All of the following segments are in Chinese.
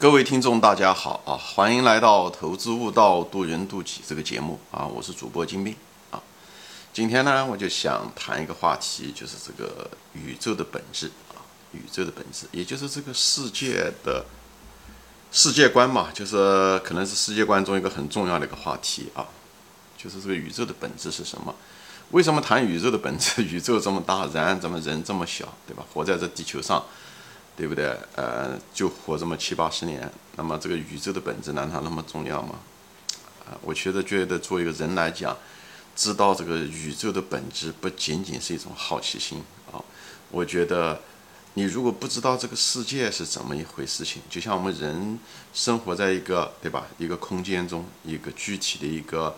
各位听众，大家好啊！欢迎来到《投资悟道，渡人渡己》这个节目啊！我是主播金兵啊。今天呢，我就想谈一个话题，就是这个宇宙的本质啊，宇宙的本质，也就是这个世界的世界观嘛，就是可能是世界观中一个很重要的一个话题啊，就是这个宇宙的本质是什么？为什么谈宇宙的本质？宇宙这么大，然怎么人这么小，对吧？活在这地球上。对不对？呃，就活这么七八十年，那么这个宇宙的本质难道那么重要吗？啊，我觉得觉得作为一个人来讲，知道这个宇宙的本质不仅仅是一种好奇心啊。我觉得你如果不知道这个世界是怎么一回事情，就像我们人生活在一个对吧一个空间中，一个具体的一个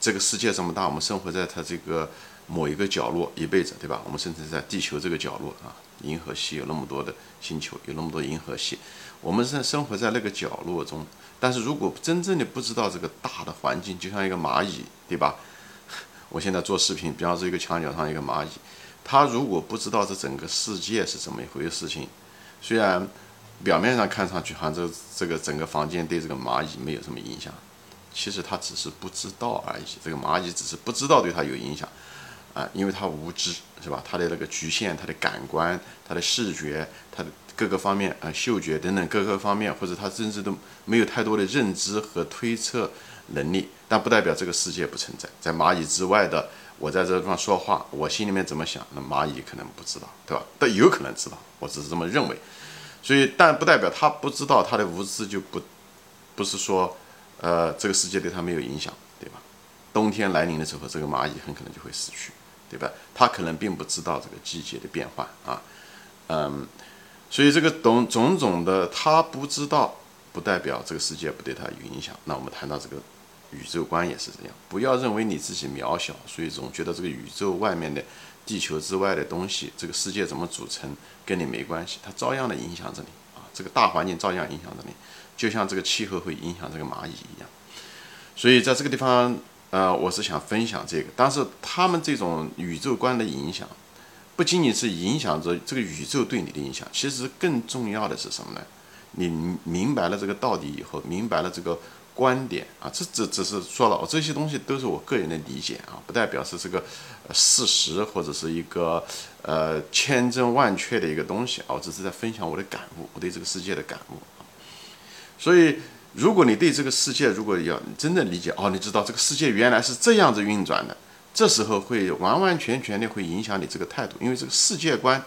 这个世界这么大，我们生活在它这个某一个角落一辈子，对吧？我们甚至在地球这个角落啊。银河系有那么多的星球，有那么多银河系，我们在生活在那个角落中。但是如果真正的不知道这个大的环境，就像一个蚂蚁，对吧？我现在做视频，比方说一个墙角上一个蚂蚁，它如果不知道这整个世界是怎么一回事情，虽然表面上看上去好像这这个整个房间对这个蚂蚁没有什么影响，其实它只是不知道而已。这个蚂蚁只是不知道对它有影响。啊，因为他无知，是吧？他的那个局限，他的感官，他的视觉，他的各个方面啊，嗅觉等等各个方面，或者他甚至都没有太多的认知和推测能力。但不代表这个世界不存在，在蚂蚁之外的，我在这地方说话，我心里面怎么想，那蚂蚁可能不知道，对吧？但有可能知道，我只是这么认为。所以，但不代表他不知道，他的无知就不不是说，呃，这个世界对他没有影响，对吧？冬天来临的时候，这个蚂蚁很可能就会死去。对吧？他可能并不知道这个季节的变化啊，嗯，所以这个种种种的他不知道，不代表这个世界不对他有影响。那我们谈到这个宇宙观也是这样，不要认为你自己渺小，所以总觉得这个宇宙外面的地球之外的东西，这个世界怎么组成跟你没关系，它照样的影响着你啊，这个大环境照样影响着你，就像这个气候会影响这个蚂蚁一样。所以在这个地方。呃，我是想分享这个，但是他们这种宇宙观的影响，不仅仅是影响着这个宇宙对你的影响，其实更重要的是什么呢？你明白了这个道理以后，明白了这个观点啊，这只只是说了，我这些东西都是我个人的理解啊，不代表是这个事实或者是一个呃千真万确的一个东西啊，我只是在分享我的感悟，我对这个世界的感悟啊，所以。如果你对这个世界如果要真正理解哦，你知道这个世界原来是这样子运转的，这时候会完完全全的会影响你这个态度，因为这个世界观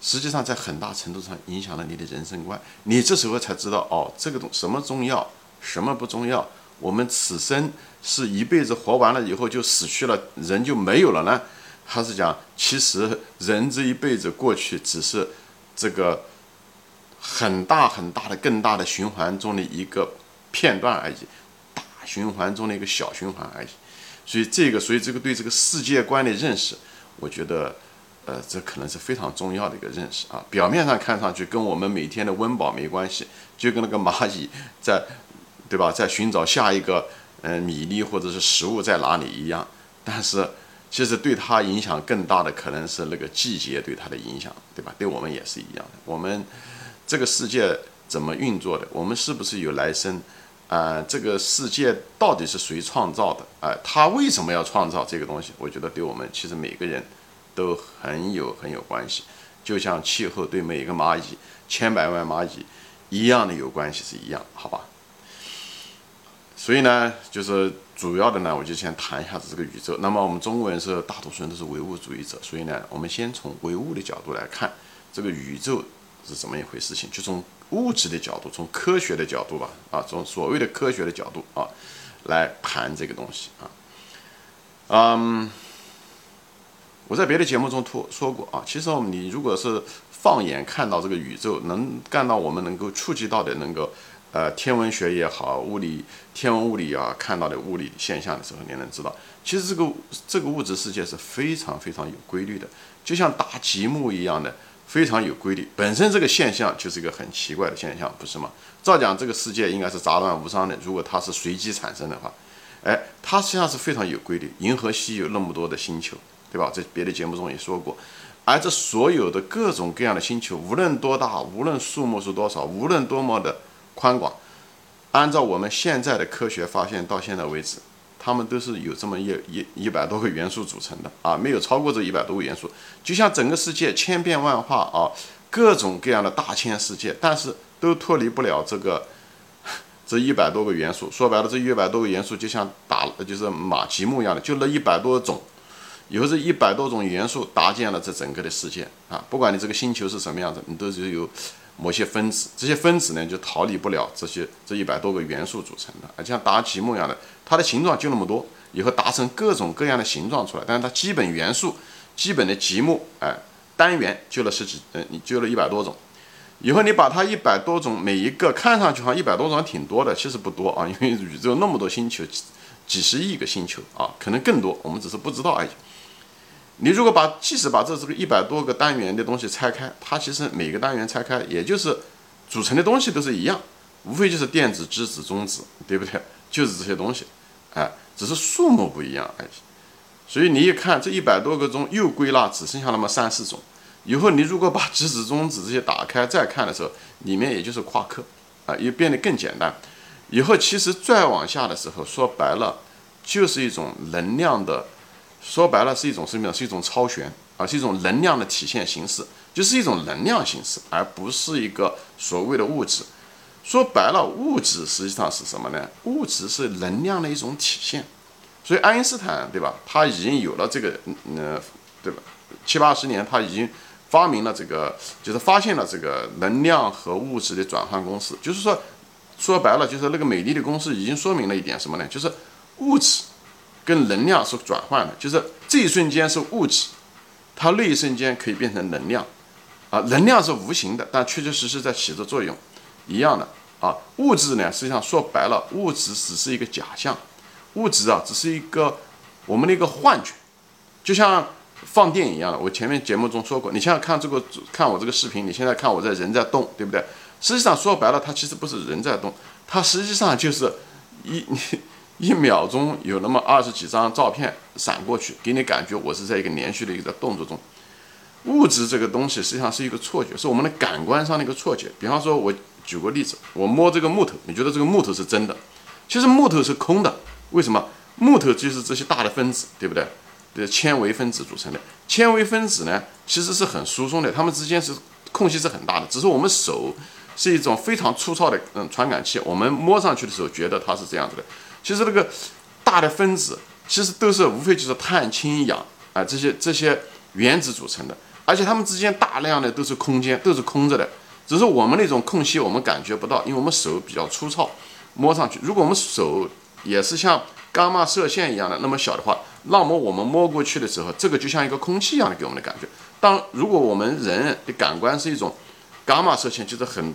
实际上在很大程度上影响了你的人生观。你这时候才知道哦，这个东什么重要，什么不重要。我们此生是一辈子活完了以后就死去了，人就没有了呢？还是讲其实人这一辈子过去只是这个？很大很大的、更大的循环中的一个片段而已，大循环中的一个小循环而已。所以这个，所以这个对这个世界观的认识，我觉得，呃，这可能是非常重要的一个认识啊。表面上看上去跟我们每天的温饱没关系，就跟那个蚂蚁在，对吧，在寻找下一个嗯米粒或者是食物在哪里一样。但是，其实对它影响更大的可能是那个季节对它的影响，对吧？对我们也是一样的，我们。这个世界怎么运作的？我们是不是有来生？啊，这个世界到底是谁创造的？啊，他为什么要创造这个东西？我觉得对我们其实每个人都很有很有关系，就像气候对每个蚂蚁、千百万蚂蚁一样的有关系是一样，好吧？所以呢，就是主要的呢，我就先谈一下子这个宇宙。那么我们中国人是大多数人都是唯物主义者，所以呢，我们先从唯物的角度来看这个宇宙。是怎么一回事？情就从物质的角度，从科学的角度吧，啊，从所谓的科学的角度啊，来谈这个东西啊。嗯，我在别的节目中说说过啊，其实你如果是放眼看到这个宇宙，能干到我们能够触及到的，能够呃天文学也好，物理天文物理啊，看到的物理现象的时候，你能知道，其实这个这个物质世界是非常非常有规律的，就像打积木一样的。非常有规律，本身这个现象就是一个很奇怪的现象，不是吗？照讲这个世界应该是杂乱无章的，如果它是随机产生的话，哎，它实际上是非常有规律。银河系有那么多的星球，对吧？在别的节目中也说过，而这所有的各种各样的星球，无论多大，无论数目是多少，无论多么的宽广。按照我们现在的科学发现，到现在为止，它们都是有这么一一一百多个元素组成的啊，没有超过这一百多个元素。就像整个世界千变万化啊，各种各样的大千世界，但是都脱离不了这个。这一百多个元素，说白了，这一百多个元素就像打，就是马积木一样的，就那一百多种，以后这一百多种元素搭建了这整个的世界啊！不管你这个星球是什么样子，你都是由某些分子，这些分子呢就逃离不了这些这一百多个元素组成的，啊，像搭积木一样的，它的形状就那么多，以后搭成各种各样的形状出来，但是它基本元素、基本的积木，哎，单元就了十几，嗯，你就了一百多种。以后你把它一百多种，每一个看上去好像一百多种挺多的，其实不多啊，因为宇宙那么多星球，几几十亿个星球啊，可能更多，我们只是不知道而已。你如果把即使把这这个一百多个单元的东西拆开，它其实每个单元拆开，也就是组成的东西都是一样，无非就是电子、质子、中子，对不对？就是这些东西，哎，只是数目不一样而已。所以你一看这一百多个中，又归纳只剩下那么三四种。以后你如果把质子、中子这些打开再看的时候，里面也就是夸克，啊，又变得更简单。以后其实再往下的时候，说白了就是一种能量的，说白了是一种什么？是一种超弦啊，是一种能量的体现形式，就是一种能量形式，而不是一个所谓的物质。说白了，物质实际上是什么呢？物质是能量的一种体现。所以爱因斯坦对吧？他已经有了这个，嗯，对吧？七八十年他已经。发明了这个，就是发现了这个能量和物质的转换公式。就是说，说白了，就是那个美丽的公式已经说明了一点什么呢？就是物质跟能量是转换的，就是这一瞬间是物质，它那一瞬间可以变成能量，啊，能量是无形的，但确确实实在起着作用，一样的啊。物质呢，实际上说白了，物质只是一个假象，物质啊，只是一个我们的一个幻觉，就像。放电影一样的，我前面节目中说过，你现在看这个，看我这个视频，你现在看我在人在动，对不对？实际上说白了，它其实不是人在动，它实际上就是一你 一秒钟有那么二十几张照片闪过去，给你感觉我是在一个连续的一个动作中。物质这个东西实际上是一个错觉，是我们的感官上的一个错觉。比方说，我举个例子，我摸这个木头，你觉得这个木头是真的，其实木头是空的，为什么？木头就是这些大的分子，对不对？的纤维分子组成的纤维分子呢，其实是很疏松的，它们之间是空隙是很大的。只是我们手是一种非常粗糙的嗯传感器，我们摸上去的时候觉得它是这样子的。其实那个大的分子其实都是无非就是碳、氢、氧啊这些这些原子组成的，而且它们之间大量的都是空间，都是空着的。只是我们那种空隙我们感觉不到，因为我们手比较粗糙，摸上去。如果我们手也是像伽马射线一样的那么小的话。那么我们摸过去的时候，这个就像一个空气一样的给我们的感觉。当如果我们人的感官是一种伽马射线，就是很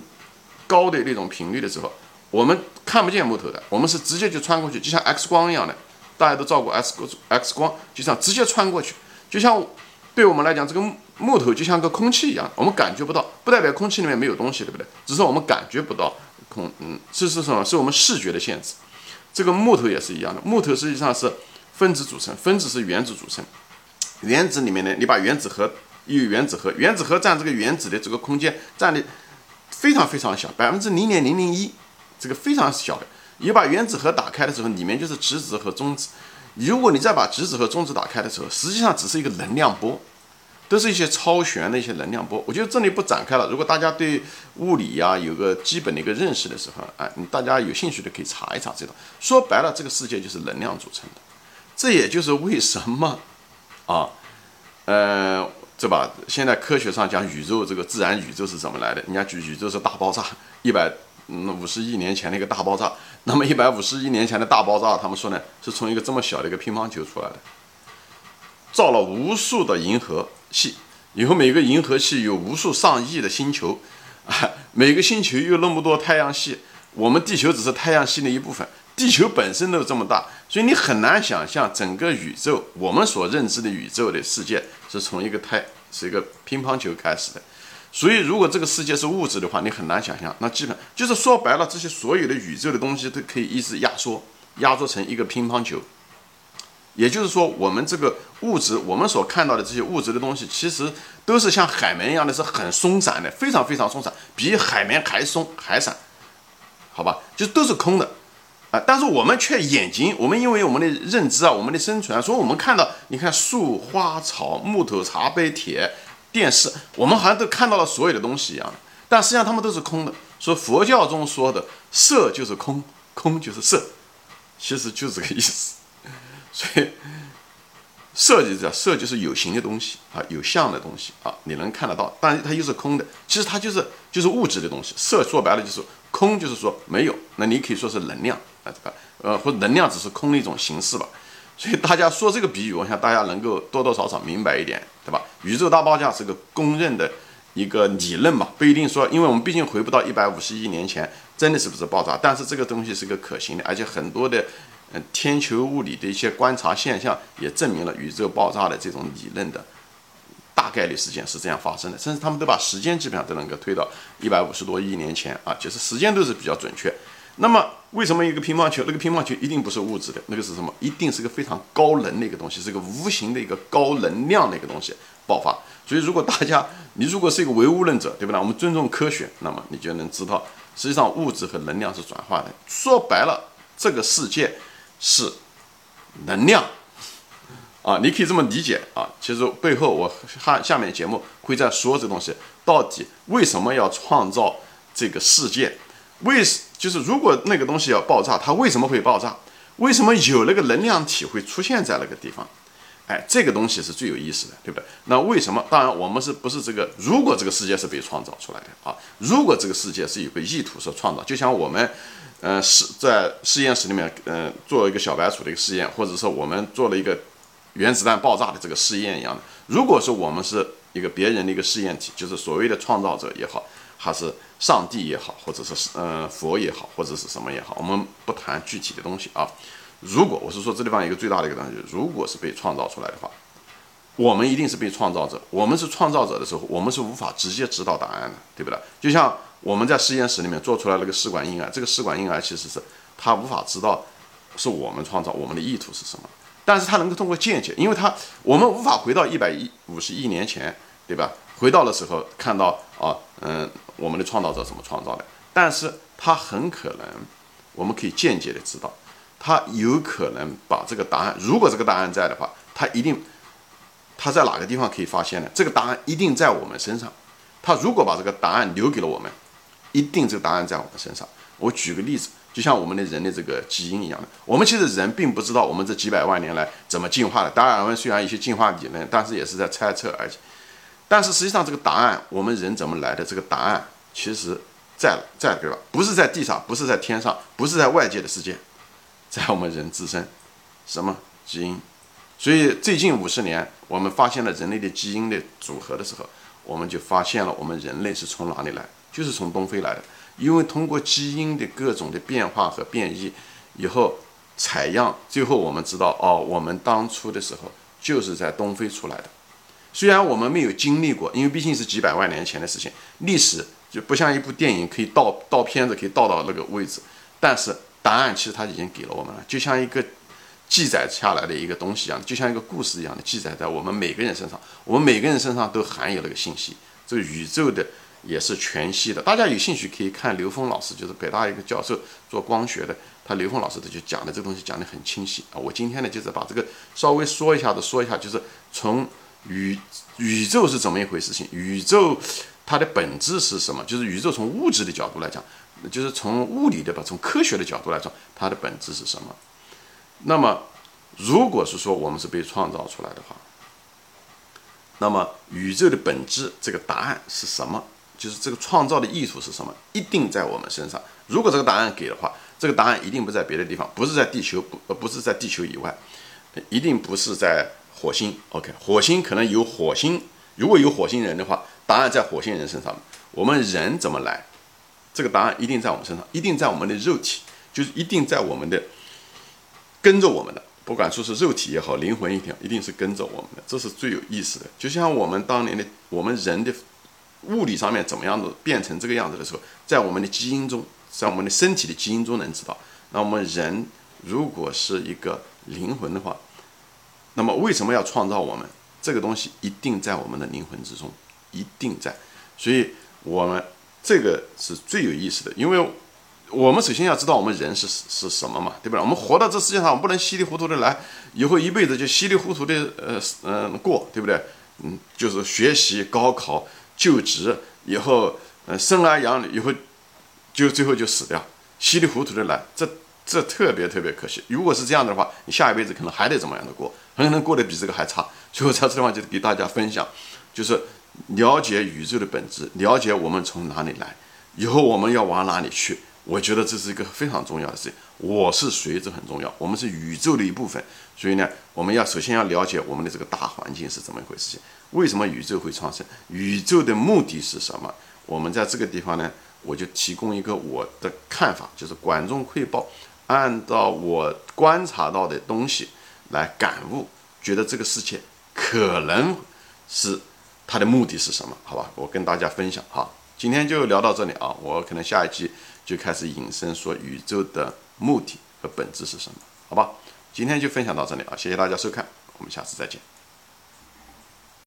高的那种频率的时候，我们看不见木头的，我们是直接就穿过去，就像 X 光一样的。大家都照过 X 光，X 光就像直接穿过去，就像对我们来讲，这个木头就像个空气一样，我们感觉不到，不代表空气里面没有东西，对不对？只是我们感觉不到空，嗯，这是什么？是我们视觉的限制。这个木头也是一样的，木头实际上是。分子组成，分子是原子组成。原子里面呢，你把原子核与原子核，原子核占这个原子的这个空间占的非常非常小，百分之零点零零一，这个非常小的。你把原子核打开的时候，里面就是质子和中子。如果你再把质子和中子打开的时候，实际上只是一个能量波，都是一些超弦的一些能量波。我觉得这里不展开了。如果大家对物理呀有个基本的一个认识的时候，哎，大家有兴趣的可以查一查这个。说白了，这个世界就是能量组成的。这也就是为什么，啊，呃，对吧？现在科学上讲宇宙这个自然宇宙是怎么来的？人家举宇宙是大爆炸，一百嗯五十亿年前的一个大爆炸。那么一百五十亿年前的大爆炸，他们说呢，是从一个这么小的一个乒乓球出来的，造了无数的银河系，以后每个银河系有无数上亿的星球，啊，每个星球有那么多太阳系，我们地球只是太阳系的一部分。地球本身都这么大，所以你很难想象整个宇宙，我们所认知的宇宙的世界是从一个太是一个乒乓球开始的。所以，如果这个世界是物质的话，你很难想象。那基本就是说白了，这些所有的宇宙的东西都可以一直压缩，压缩成一个乒乓球。也就是说，我们这个物质，我们所看到的这些物质的东西，其实都是像海绵一样的是很松散的，非常非常松散，比海绵还松还散。好吧？就都是空的啊。但是我们却眼睛，我们因为我们的认知啊，我们的生存啊，所以我们看到，你看树、花草、木头、茶杯、铁、电视，我们好像都看到了所有的东西一样。但实际上他们都是空的。说佛教中说的色就是空，空就是色，其实就这个意思。所以。色就叫色，就是有形的东西啊，有相的东西啊，你能看得到，但是它又是空的。其实它就是就是物质的东西。色说白了就是空，就是说没有。那你可以说是能量啊，这个呃，或者能量只是空的一种形式吧。所以大家说这个比喻，我想大家能够多多少少明白一点，对吧？宇宙大爆炸是个公认的一个理论嘛，不一定说，因为我们毕竟回不到一百五十亿年前，真的是不是爆炸？但是这个东西是个可行的，而且很多的。嗯，天球物理的一些观察现象也证明了宇宙爆炸的这种理论的大概率事件是这样发生的，甚至他们都把时间基本上都能够推到一百五十多亿年前啊，就是时间都是比较准确。那么，为什么一个乒乓球，那个乒乓球一定不是物质的，那个是什么？一定是个非常高能的一个东西，是个无形的一个高能量的一个东西爆发。所以，如果大家你如果是一个唯物论者，对不对？我们尊重科学，那么你就能知道，实际上物质和能量是转化的。说白了，这个世界。是能量啊，你可以这么理解啊。其实背后我下下面节目会在说这东西到底为什么要创造这个世界？为就是如果那个东西要爆炸，它为什么会爆炸？为什么有那个能量体会出现在那个地方？哎，这个东西是最有意思的，对不对？那为什么？当然我们是不是这个？如果这个世界是被创造出来的啊，如果这个世界是有个意图所创造，就像我们。嗯，实在实验室里面，嗯，做一个小白鼠的一个实验，或者说我们做了一个原子弹爆炸的这个试验一样的。如果说我们是一个别人的一个试验体，就是所谓的创造者也好，还是上帝也好，或者是嗯佛也好，或者是什么也好，我们不谈具体的东西啊。如果我是说这地方一个最大的一个东西，如果是被创造出来的话，我们一定是被创造者。我们是创造者的时候，我们是无法直接知道答案的，对不对？就像。我们在实验室里面做出来那个试管婴儿，这个试管婴儿其实是他无法知道是我们创造，我们的意图是什么，但是他能够通过间接，因为他我们无法回到一百一五十亿年前，对吧？回到的时候看到啊，嗯，我们的创造者怎么创造的，但是他很可能我们可以间接的知道，他有可能把这个答案，如果这个答案在的话，他一定他在哪个地方可以发现呢？这个答案一定在我们身上，他如果把这个答案留给了我们。一定这个答案在我们身上。我举个例子，就像我们的人的这个基因一样的，我们其实人并不知道我们这几百万年来怎么进化的。达尔文虽然一些进化理论，但是也是在猜测而已。但是实际上这个答案，我们人怎么来的？这个答案其实在在对吧？不是在地上，不是在天上，不是在外界的世界，在我们人自身。什么基因？所以最近五十年，我们发现了人类的基因的组合的时候，我们就发现了我们人类是从哪里来。就是从东非来的，因为通过基因的各种的变化和变异，以后采样，最后我们知道，哦，我们当初的时候就是在东非出来的。虽然我们没有经历过，因为毕竟是几百万年前的事情，历史就不像一部电影可以倒倒片子可以倒到那个位置，但是答案其实它已经给了我们了，就像一个记载下来的一个东西一样，就像一个故事一样的记载在我们每个人身上，我们每个人身上都含有那个信息，这个宇宙的。也是全息的，大家有兴趣可以看刘峰老师，就是北大一个教授做光学的，他刘峰老师他就讲的这个东西讲的很清晰啊。我今天呢就是把这个稍微说一下子，说一下就是从宇宇宙是怎么一回事情，宇宙它的本质是什么？就是宇宙从物质的角度来讲，就是从物理的吧，从科学的角度来说，它的本质是什么？那么如果是说我们是被创造出来的话，那么宇宙的本质这个答案是什么？就是这个创造的意图是什么？一定在我们身上。如果这个答案给的话，这个答案一定不在别的地方，不是在地球，不呃不是在地球以外，一定不是在火星。OK，火星可能有火星，如果有火星人的话，答案在火星人身上。我们人怎么来？这个答案一定在我们身上，一定在我们的肉体，就是一定在我们的跟着我们的，不管说是肉体也好，灵魂也好，一定是跟着我们的。这是最有意思的。就像我们当年的我们人的。物理上面怎么样子变成这个样子的时候，在我们的基因中，在我们的身体的基因中能知道。那我们人如果是一个灵魂的话，那么为什么要创造我们？这个东西一定在我们的灵魂之中，一定在。所以，我们这个是最有意思的，因为我们首先要知道我们人是是什么嘛，对不对？我们活到这世界上，我们不能稀里糊涂的来，以后一辈子就稀里糊涂的呃嗯过，对不对？嗯，就是学习、高考、就职以后，呃，生儿养女以后，就最后就死掉，稀里糊涂的来，这这特别特别可惜。如果是这样的话，你下一辈子可能还得怎么样的过，很可能过得比这个还差。所以我在这地方就给大家分享，就是了解宇宙的本质，了解我们从哪里来，以后我们要往哪里去。我觉得这是一个非常重要的事情。我是谁，这很重要。我们是宇宙的一部分，所以呢，我们要首先要了解我们的这个大环境是怎么一回事情。为什么宇宙会创生？宇宙的目的是什么？我们在这个地方呢，我就提供一个我的看法，就是管中窥豹，按照我观察到的东西来感悟，觉得这个事情可能是它的目的是什么？好吧，我跟大家分享哈。今天就聊到这里啊，我可能下一期。就开始引申说宇宙的目的和本质是什么？好吧，今天就分享到这里啊，谢谢大家收看，我们下次再见。